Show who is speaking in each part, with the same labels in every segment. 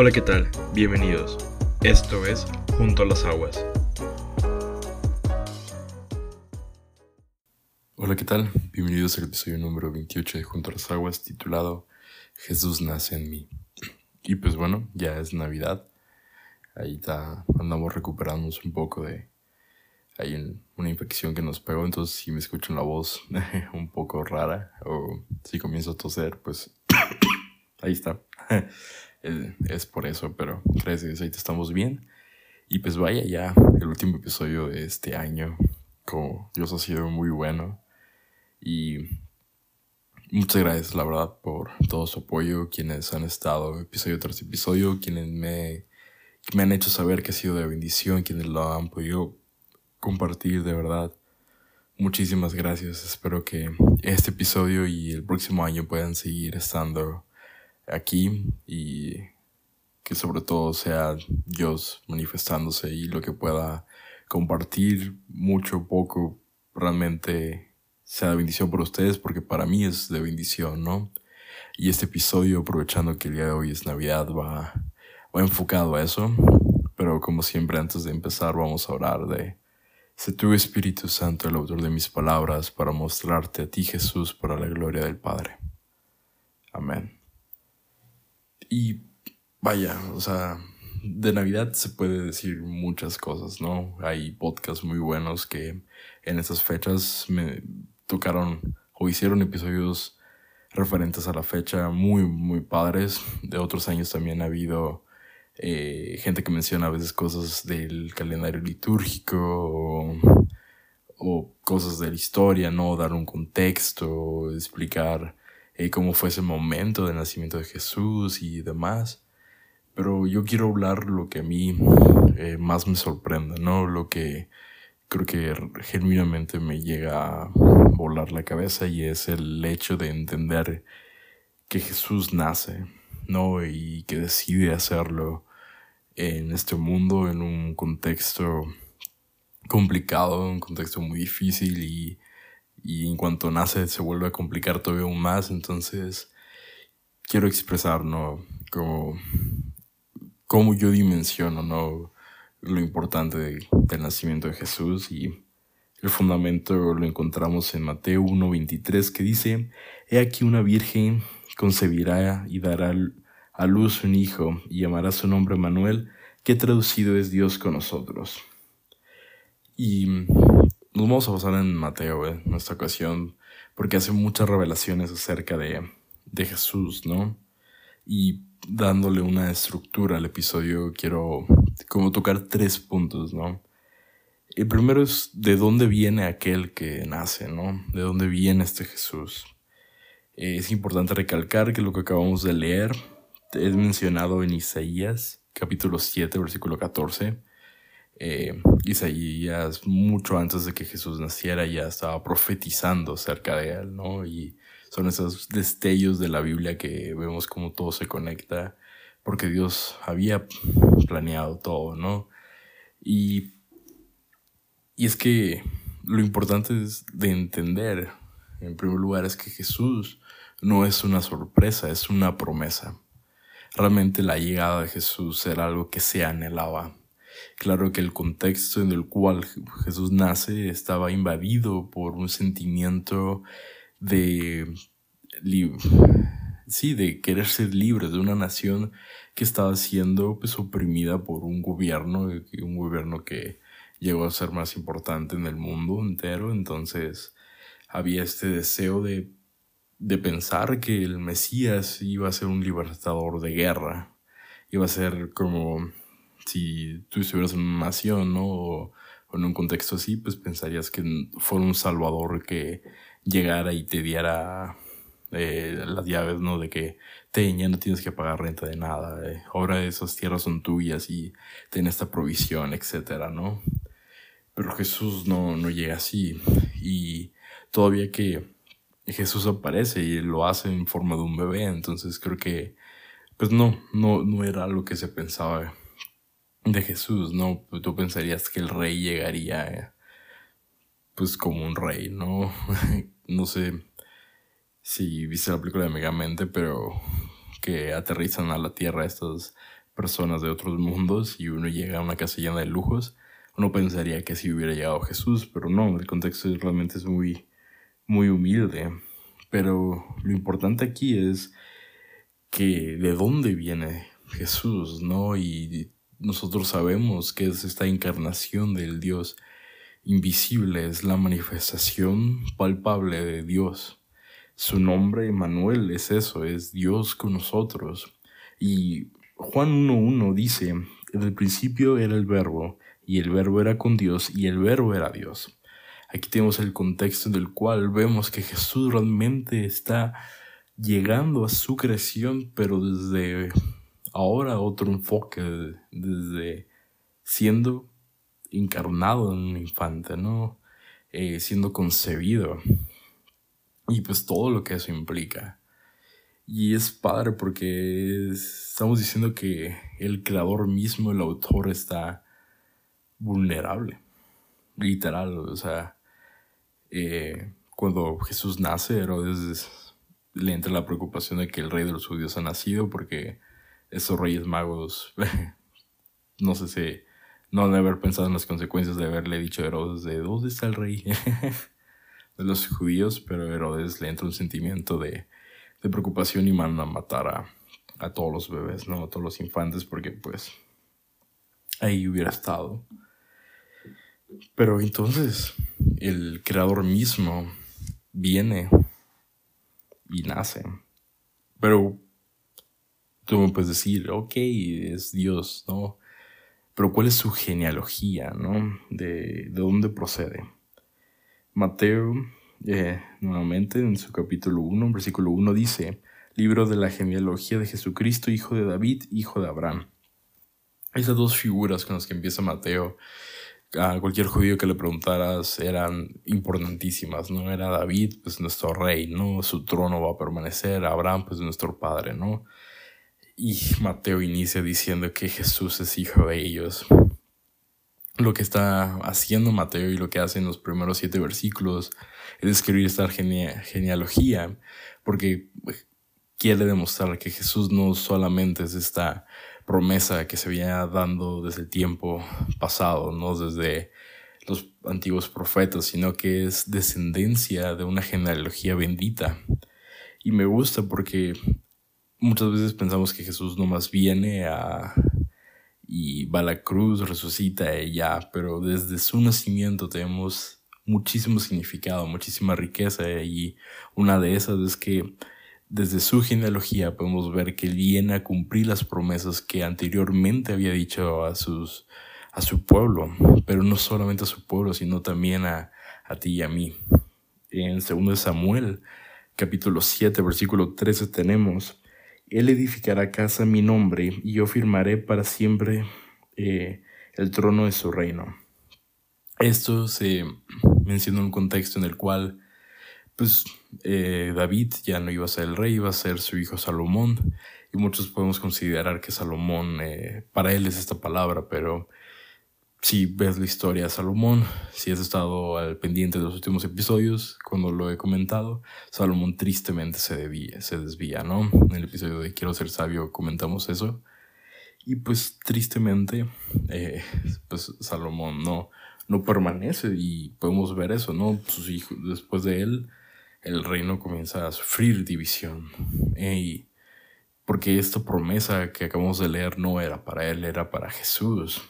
Speaker 1: Hola, ¿qué tal? Bienvenidos. Esto es Junto a las Aguas.
Speaker 2: Hola, ¿qué tal? Bienvenidos al episodio número 28 de Junto a las Aguas titulado Jesús nace en mí. Y pues bueno, ya es Navidad. Ahí está, andamos recuperándonos un poco de... Hay una infección que nos pegó, entonces si me escuchan la voz un poco rara o si comienzo a toser, pues ahí está. Es por eso, pero gracias, ahí estamos bien. Y pues vaya ya, el último episodio de este año, como Dios ha sido muy bueno. Y muchas gracias, la verdad, por todo su apoyo, quienes han estado episodio tras episodio, quienes me, me han hecho saber que ha sido de bendición, quienes lo han podido compartir, de verdad. Muchísimas gracias. Espero que este episodio y el próximo año puedan seguir estando aquí y que sobre todo sea Dios manifestándose y lo que pueda compartir mucho o poco realmente sea de bendición por ustedes porque para mí es de bendición, ¿no? Y este episodio, aprovechando que el día de hoy es Navidad, va, va enfocado a eso. Pero como siempre, antes de empezar, vamos a orar de, sé tu Espíritu Santo el autor de mis palabras para mostrarte a ti, Jesús, para la gloria del Padre. Amén. Y vaya, o sea, de Navidad se puede decir muchas cosas, ¿no? Hay podcasts muy buenos que en esas fechas me tocaron o hicieron episodios referentes a la fecha muy, muy padres. De otros años también ha habido eh, gente que menciona a veces cosas del calendario litúrgico o, cosas de la historia, ¿no? Dar un contexto, explicar eh, cómo fue ese momento del nacimiento de Jesús y demás. Pero yo quiero hablar lo que a mí eh, más me sorprende, ¿no? Lo que creo que genuinamente me llega a volar la cabeza y es el hecho de entender que Jesús nace, ¿no? Y que decide hacerlo en este mundo, en un contexto complicado, un contexto muy difícil y y en cuanto nace se vuelve a complicar todavía más, entonces quiero expresar, ¿no? Como, cómo yo dimensiono, ¿no? Lo importante del nacimiento de Jesús y el fundamento lo encontramos en Mateo 1.23 que dice, He aquí una virgen concebirá y dará a luz un hijo y llamará su nombre Manuel, que traducido es Dios con nosotros. Y nos vamos a basar en Mateo en esta ocasión, porque hace muchas revelaciones acerca de, de Jesús, ¿no? Y dándole una estructura al episodio, quiero como tocar tres puntos, ¿no? El primero es de dónde viene aquel que nace, ¿no? De dónde viene este Jesús. Es importante recalcar que lo que acabamos de leer es mencionado en Isaías, capítulo 7, versículo 14, eh, Isaías, mucho antes de que Jesús naciera, ya estaba profetizando acerca de él, ¿no? Y son esos destellos de la Biblia que vemos como todo se conecta, porque Dios había planeado todo, ¿no? Y, y es que lo importante es de entender, en primer lugar, es que Jesús no es una sorpresa, es una promesa. Realmente la llegada de Jesús era algo que se anhelaba Claro que el contexto en el cual Jesús nace estaba invadido por un sentimiento de, sí, de querer ser libre de una nación que estaba siendo pues, oprimida por un gobierno, un gobierno que llegó a ser más importante en el mundo entero. Entonces había este deseo de, de pensar que el Mesías iba a ser un libertador de guerra, iba a ser como si tú estuvieras en una nación, ¿no? O, en un contexto así, pues pensarías que fuera un salvador que llegara y te diera eh, las llaves, ¿no? De que te, ya no tienes que pagar renta de nada, eh. ahora esas tierras son tuyas y ten esta provisión, etcétera, ¿no? Pero Jesús no, no llega así. Y todavía que Jesús aparece y lo hace en forma de un bebé, entonces creo que, pues no, no, no era lo que se pensaba de Jesús, ¿no? Tú pensarías que el rey llegaría, pues como un rey, ¿no? no sé si viste la película de Megamente, pero que aterrizan a la Tierra estos personas de otros mundos y uno llega a una casa llena de lujos, uno pensaría que si hubiera llegado Jesús, pero no, el contexto realmente es muy, muy humilde. Pero lo importante aquí es que de dónde viene Jesús, ¿no? Y nosotros sabemos que es esta encarnación del Dios invisible, es la manifestación palpable de Dios. Su nombre, Emanuel, es eso, es Dios con nosotros. Y Juan 1.1 dice, en el principio era el verbo, y el verbo era con Dios, y el verbo era Dios. Aquí tenemos el contexto en el cual vemos que Jesús realmente está llegando a su creación, pero desde ahora otro enfoque, desde siendo encarnado en un infante, ¿no? Eh, siendo concebido. Y pues todo lo que eso implica. Y es padre porque estamos diciendo que el creador mismo, el autor, está vulnerable. Literal, o sea, eh, cuando Jesús nace, Herodes le entra la preocupación de que el rey de los judíos ha nacido porque esos reyes magos, no sé si no de haber pensado en las consecuencias de haberle dicho a Herodes de dónde está el rey de los judíos, pero Herodes le entra un sentimiento de, de preocupación y manda a matar a, a, todos los bebés, ¿no? A todos los infantes, porque pues ahí hubiera estado. Pero entonces el creador mismo viene y nace. Pero tú me puedes decir, ok, es Dios, ¿no? Pero ¿cuál es su genealogía, ¿no? De, de dónde procede. Mateo, eh, nuevamente, en su capítulo 1, versículo 1, dice, libro de la genealogía de Jesucristo, hijo de David, hijo de Abraham. Esas dos figuras con las que empieza Mateo a cualquier judío que le preguntaras eran importantísimas, ¿no? Era David, pues nuestro rey, ¿no? Su trono va a permanecer, Abraham, pues nuestro padre, ¿no? Y Mateo inicia diciendo que Jesús es hijo de ellos. Lo que está haciendo Mateo y lo que hace en los primeros siete versículos es escribir esta genealogía, porque quiere demostrar que Jesús no solamente es esta promesa que se venía dando desde el tiempo pasado, no desde los antiguos profetas, sino que es descendencia de una genealogía bendita. Y me gusta porque muchas veces pensamos que Jesús nomás viene a y va a la cruz, resucita y ya, pero desde su nacimiento tenemos muchísimo significado, muchísima riqueza y una de esas es que desde su genealogía podemos ver que viene a cumplir las promesas que anteriormente había dicho a, sus, a su pueblo, pero no solamente a su pueblo, sino también a, a ti y a mí. En 2 Samuel, capítulo 7, versículo 13 tenemos, Él edificará casa a mi nombre y yo firmaré para siempre eh, el trono de su reino. Esto se menciona en un contexto en el cual pues eh, David ya no iba a ser el rey, iba a ser su hijo Salomón. Y muchos podemos considerar que Salomón, eh, para él es esta palabra, pero si ves la historia de Salomón, si has estado al pendiente de los últimos episodios, cuando lo he comentado, Salomón tristemente se, debía, se desvía, ¿no? En el episodio de Quiero ser sabio comentamos eso. Y pues tristemente, eh, pues Salomón no, no permanece y podemos ver eso, ¿no? Sus hijos, después de él, el reino comienza a sufrir división. porque esta promesa que acabamos de leer no era para él, era para Jesús.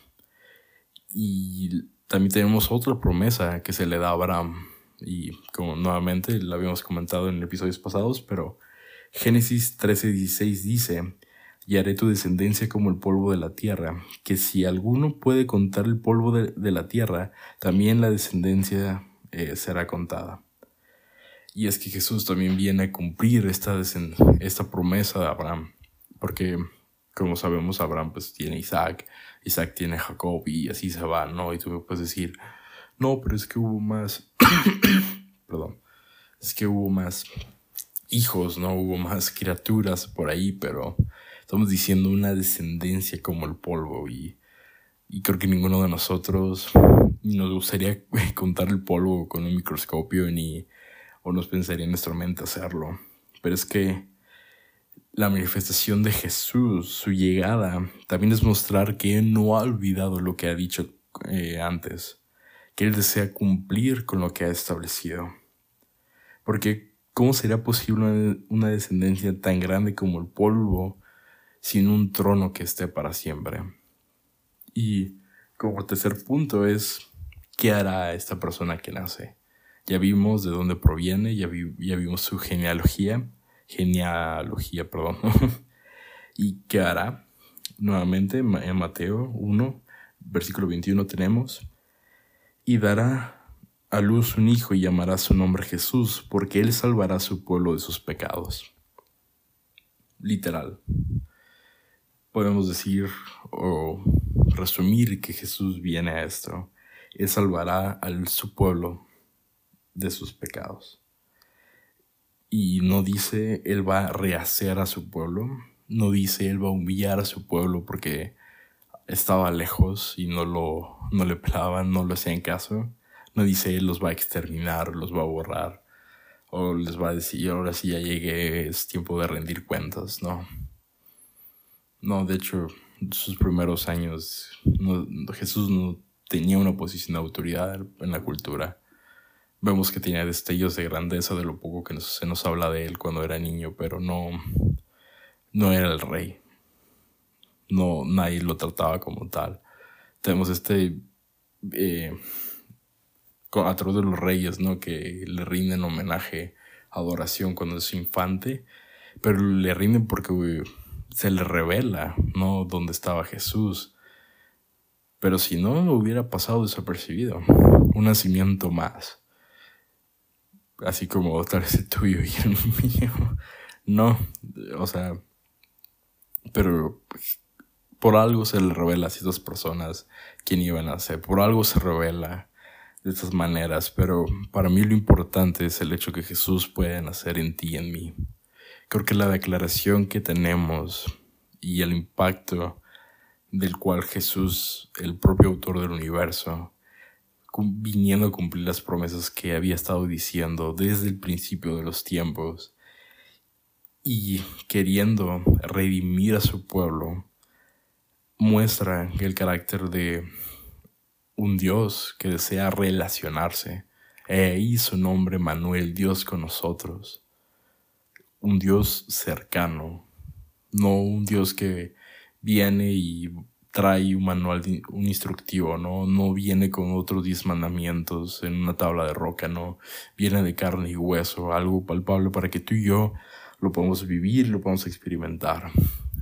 Speaker 2: Y también tenemos otra promesa que se le da a Abraham. Y como nuevamente la habíamos comentado en episodios pasados, pero Génesis 13:16 dice, y haré tu descendencia como el polvo de la tierra, que si alguno puede contar el polvo de, la tierra, también la descendencia eh, será contada. Y es que Jesús también viene a cumplir esta, esta promesa de Abraham. Porque, como sabemos, Abraham pues tiene Isaac, Isaac tiene Jacob y así se va, ¿no? Y tú me puedes decir, no, pero es que hubo más, perdón, es que hubo más hijos, ¿no? Hubo más criaturas por ahí, pero estamos diciendo una descendencia como el polvo y, y creo que ninguno de nosotros nos gustaría contar el polvo con un microscopio ni o nos pensaría en nuestra mente hacerlo. Pero es que la manifestación de Jesús, su llegada, también es mostrar que Él no ha olvidado lo que ha dicho eh, antes, que Él desea cumplir con lo que ha establecido. Porque, ¿cómo sería posible una descendencia tan grande como el polvo sin un trono que esté para siempre? Y como tercer punto es, ¿qué hará esta persona que nace? Ya vimos de dónde proviene, ya, ya vimos su genealogía, genealogía, perdón. ¿Y qué hará? Nuevamente en Mateo 1, versículo 21 tenemos, y dará a luz un hijo y llamará su nombre Jesús, porque él salvará a su pueblo de sus pecados. Literal. Podemos decir o resumir que Jesús viene a esto. Él salvará a su pueblo de sus pecados. Y no dice Él va a rehacer a su pueblo, no dice Él va a humillar a su pueblo porque estaba lejos y no, lo, no le pelaban, no lo hacían caso. No dice Él los va a exterminar, los va a borrar, o les va a decir, ahora sí ya llegué, es tiempo de rendir cuentas, no. No, de hecho, sus primeros años, Jesús no tenía una posición de autoridad en la cultura. Vemos que tenía destellos de grandeza de lo poco que se nos habla de él cuando era niño, pero no, no era el rey. No, nadie lo trataba como tal. Tenemos este eh, a través de los reyes, ¿no? Que le rinden homenaje, adoración cuando es infante, pero le rinden porque se le revela, ¿no? Dónde estaba Jesús. Pero si no, hubiera pasado desapercibido. Un nacimiento más así como tal vez el tuyo y el mío. No, o sea, pero por algo se le revela a estas personas quién iban a ser, por algo se revela de estas maneras, pero para mí lo importante es el hecho que Jesús puede nacer en ti y en mí. Creo que la declaración que tenemos y el impacto del cual Jesús, el propio autor del universo, viniendo a cumplir las promesas que había estado diciendo desde el principio de los tiempos y queriendo redimir a su pueblo, muestra el carácter de un Dios que desea relacionarse. Ahí su nombre Manuel, Dios con nosotros. Un Dios cercano, no un Dios que viene y trae un manual, un instructivo, ¿no? No viene con otros diez mandamientos en una tabla de roca, ¿no? Viene de carne y hueso, algo palpable para que tú y yo lo podamos vivir, lo podamos experimentar.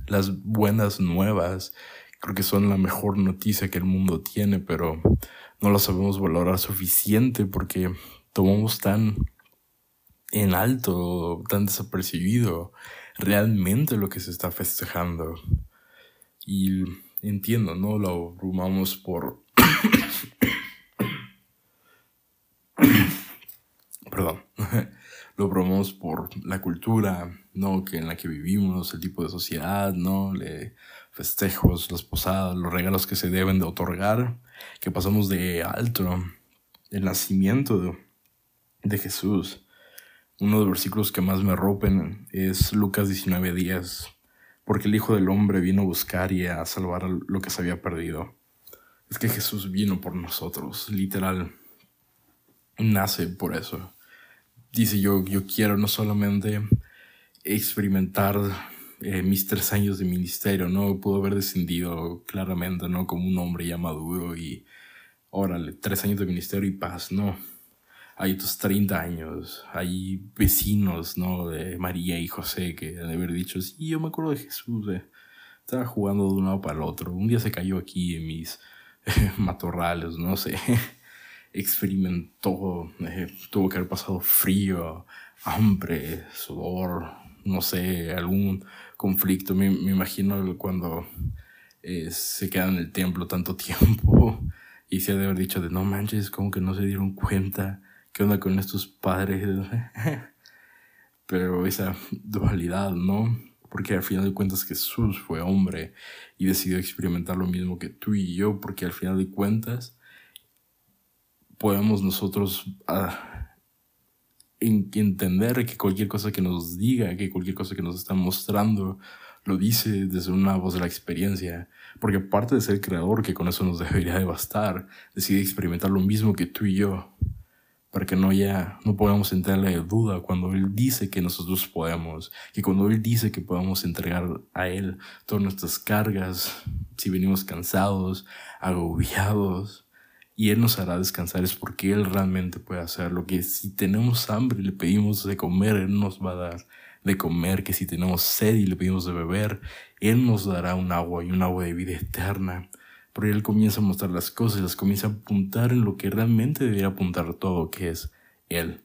Speaker 2: Las buenas nuevas creo que son la mejor noticia que el mundo tiene, pero no las sabemos valorar suficiente porque tomamos tan en alto, tan desapercibido realmente lo que se está festejando. Y entiendo, ¿no? Lo abrumamos por... Perdón. lo abrumamos por la cultura, ¿no? Que en la que vivimos, el tipo de sociedad, ¿no? Le festejos, las posadas, los regalos que se deben de otorgar, que pasamos de alto el nacimiento de, de Jesús. Uno de los versículos que más me rompen es Lucas 19:10 porque el Hijo del Hombre vino a buscar y a salvar lo que se había perdido. Es que Jesús vino por nosotros, literal. Nace por eso. Dice yo, yo quiero no solamente experimentar eh, mis tres años de ministerio, ¿no? Pudo haber descendido claramente, ¿no? Como un hombre ya maduro y, órale, tres años de ministerio y paz, no hay otros 30 años, hay vecinos, ¿no? De María y José que han de haber dicho, sí, yo me acuerdo de Jesús, eh. estaba jugando de un lado para el otro, un día se cayó aquí en mis matorrales, no sé, experimentó, eh, tuvo que haber pasado frío, hambre, sudor, no sé, algún conflicto, me, me imagino cuando eh, se queda en el templo tanto tiempo y se ha de haber dicho de no manches, como que no se dieron cuenta ¿Qué onda con estos padres? Pero esa dualidad, ¿no? Porque al final de cuentas Jesús fue hombre y decidió experimentar lo mismo que tú y yo, porque al final de cuentas podemos nosotros ah, en entender que cualquier cosa que nos diga, que cualquier cosa que nos está mostrando, lo dice desde una voz de la experiencia, porque aparte de ser creador, que con eso nos debería de bastar, decide experimentar lo mismo que tú y yo, para que no ya no podamos entrarle duda cuando Él dice que nosotros podemos, que cuando Él dice que podamos entregar a Él todas nuestras cargas, si venimos cansados, agobiados, y Él nos hará descansar es porque Él realmente puede hacerlo, que si tenemos hambre y le pedimos de comer, Él nos va a dar de comer, que si tenemos sed y le pedimos de beber, Él nos dará un agua y un agua de vida eterna. Pero Él comienza a mostrar las cosas, las comienza a apuntar en lo que realmente debería apuntar todo, que es Él.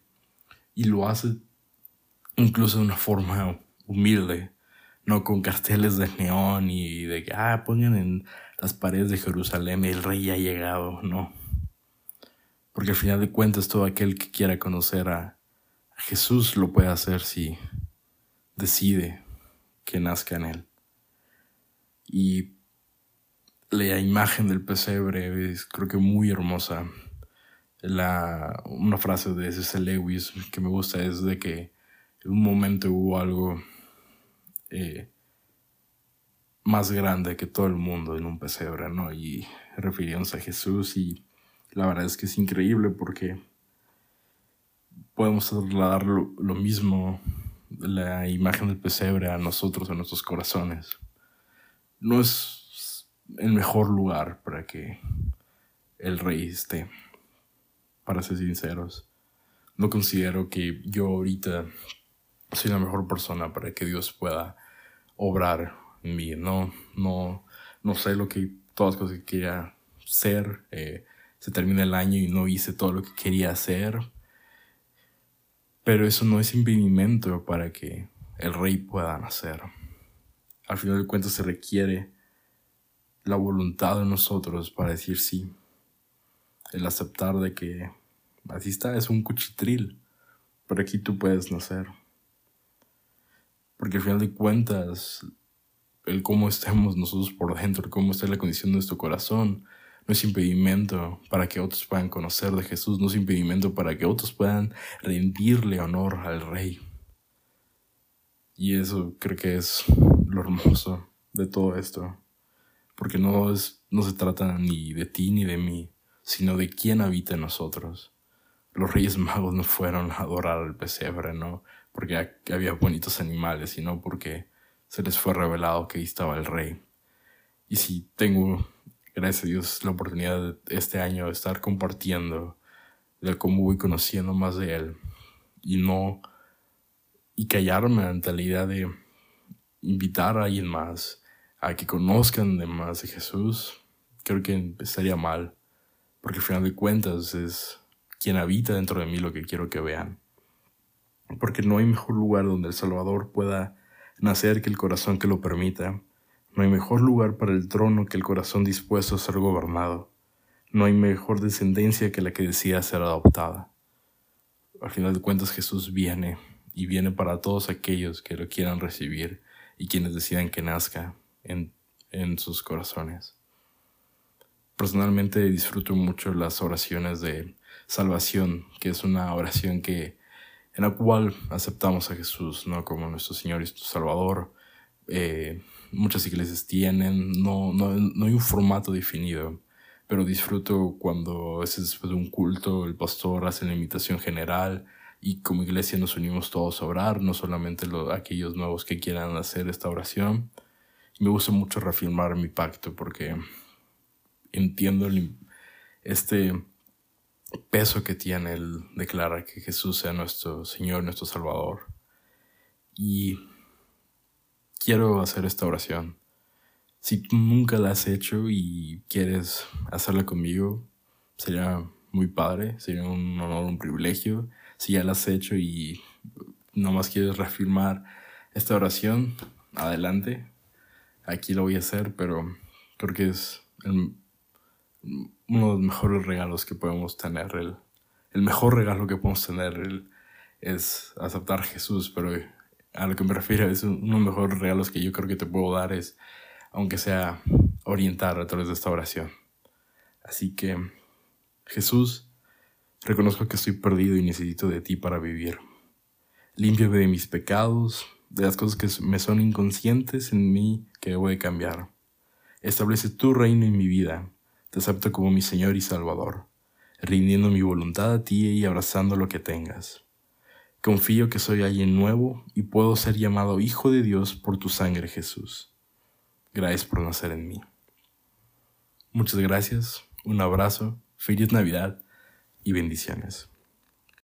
Speaker 2: Y lo hace incluso de una forma humilde, no con carteles de neón y de que, ah, pongan en las paredes de Jerusalén, el rey ha llegado, no. Porque al final de cuentas todo aquel que quiera conocer a, Jesús lo puede hacer si decide que nazca en él. Y la imagen del pesebre es creo que muy hermosa. La, una frase de C.S. Lewis que me gusta es de que en un momento hubo algo eh, más grande que todo el mundo en un pesebre, ¿no? Y refiriéndose a Jesús y la verdad es que es increíble porque podemos trasladar lo, mismo, la imagen del pesebre a nosotros, a nuestros corazones. No es el mejor lugar para que el rey esté, para ser sinceros. No considero que yo ahorita soy la mejor persona para que Dios pueda obrar en mí. No, no, no sé lo que, todas las cosas que quería ser. Eh, se termina el año y no hice todo lo que quería hacer. Pero eso no es impedimento para que el rey pueda nacer. Al final de cuentas se requiere la voluntad de nosotros para decir sí. El aceptar de que así está, es un cuchitril, pero aquí tú puedes nacer. Porque al final de cuentas, el cómo estemos nosotros por dentro, el cómo está la condición de nuestro corazón, no es impedimento para que otros puedan conocer de Jesús, no es impedimento para que otros puedan rendirle honor al Rey. Y eso creo que es lo hermoso de todo esto, porque no, es, no se trata ni de ti ni de mí, sino de quién habita en nosotros. Los reyes magos no fueron a adorar al pesebre, ¿no? Porque había bonitos animales, sino porque se les fue revelado que ahí estaba el rey. Y si tengo gracias a Dios, la oportunidad este año de estar compartiendo de cómo voy conociendo más de Él y no y callarme ante la idea de invitar a alguien más a que conozcan de más de Jesús, creo que estaría mal, porque al final de cuentas es quien habita dentro de mí lo que quiero que vean. Porque no hay mejor lugar donde el Salvador pueda nacer que el corazón que lo permita no hay mejor lugar para el trono que el corazón dispuesto a ser gobernado. No hay mejor descendencia que la que decida ser adoptada. Al final de cuentas Jesús viene y viene para todos aquellos que lo quieran recibir y quienes decidan que nazca en, en sus corazones. Personalmente disfruto mucho las oraciones de salvación, que es una oración que en la cual aceptamos a Jesús ¿no? como nuestro Señor y nuestro Salvador. Eh, muchas iglesias tienen, no, no, no hay un formato definido, pero disfruto cuando es después de un culto, el pastor hace la invitación general y como iglesia nos unimos todos a orar, no solamente aquellos nuevos que quieran hacer esta oración. Me gusta mucho reafirmar mi pacto porque entiendo este peso que tiene el declarar que Jesús sea nuestro Señor, nuestro Salvador. Y quiero hacer esta oración. Si nunca la has hecho y quieres hacerla conmigo, sería muy padre, sería un honor, un privilegio. Si ya la has hecho y nomás quieres reafirmar esta oración, adelante. Aquí lo voy a hacer, pero creo que es uno de los mejores regalos que podemos tener. El, el mejor regalo que podemos tener es aceptar a Jesús, pero a lo que me refiero es uno de los mejores regalos que yo creo que te puedo dar es, aunque sea orientar a través de esta oración. Así que, Jesús, Reconozco que estoy perdido y necesito de ti para vivir. Límpiame de mis pecados, de las cosas que me son inconscientes en mí que debo de cambiar. Establece tu reino en mi vida. Te acepto como mi Señor y Salvador, rindiendo mi voluntad a ti y abrazando lo que tengas. Confío que soy alguien nuevo y puedo ser llamado Hijo de Dios por tu sangre, Jesús. Gracias por nacer en mí. Muchas gracias, un abrazo, feliz Navidad y bendiciones.